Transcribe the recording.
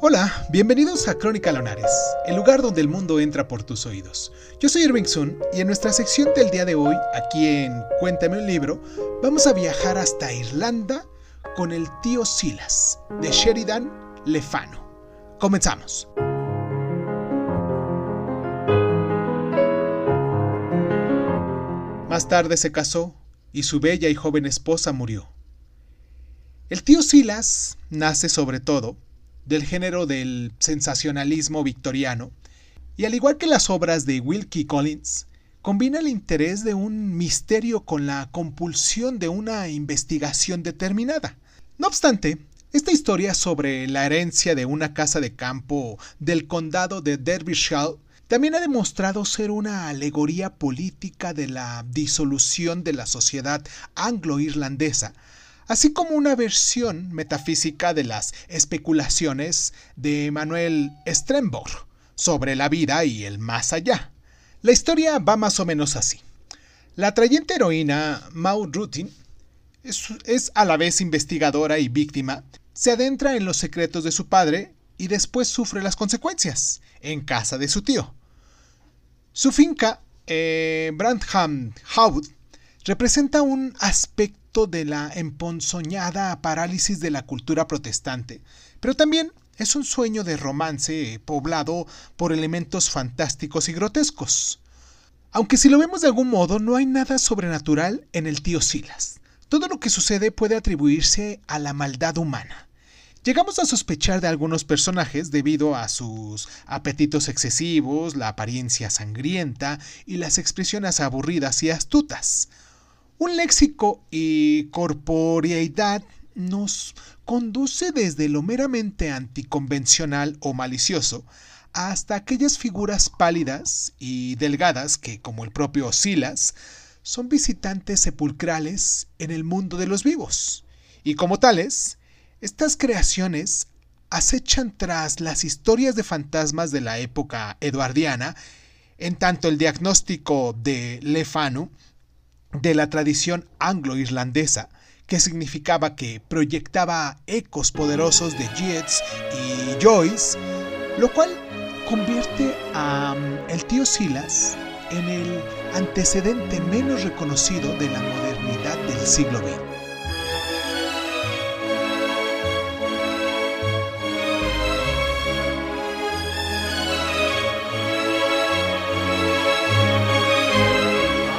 Hola, bienvenidos a Crónica Lonares, el lugar donde el mundo entra por tus oídos. Yo soy Irving Sun y en nuestra sección del día de hoy, aquí en Cuéntame un libro, vamos a viajar hasta Irlanda con el tío Silas, de Sheridan Lefano. Comenzamos. Más tarde se casó y su bella y joven esposa murió. El tío Silas nace sobre todo del género del sensacionalismo victoriano, y al igual que las obras de Wilkie Collins, combina el interés de un misterio con la compulsión de una investigación determinada. No obstante, esta historia sobre la herencia de una casa de campo del condado de Derbyshire también ha demostrado ser una alegoría política de la disolución de la sociedad anglo-irlandesa, así como una versión metafísica de las especulaciones de Manuel Stremborg sobre la vida y el más allá. La historia va más o menos así. La atrayente heroína Maud Rutin es, es a la vez investigadora y víctima, se adentra en los secretos de su padre y después sufre las consecuencias en casa de su tío. Su finca, eh, Brandham House, representa un aspecto de la emponzoñada parálisis de la cultura protestante, pero también es un sueño de romance poblado por elementos fantásticos y grotescos. Aunque si lo vemos de algún modo, no hay nada sobrenatural en el tío Silas. Todo lo que sucede puede atribuirse a la maldad humana. Llegamos a sospechar de algunos personajes debido a sus apetitos excesivos, la apariencia sangrienta y las expresiones aburridas y astutas. Un léxico y corporeidad nos conduce desde lo meramente anticonvencional o malicioso hasta aquellas figuras pálidas y delgadas que, como el propio Silas, son visitantes sepulcrales en el mundo de los vivos, y como tales, estas creaciones acechan tras las historias de fantasmas de la época eduardiana, en tanto el diagnóstico de Lefanu de la tradición anglo-irlandesa, que significaba que proyectaba ecos poderosos de Yeats y Joyce, lo cual convierte a um, el tío Silas en el antecedente menos reconocido de la modernidad del siglo XX.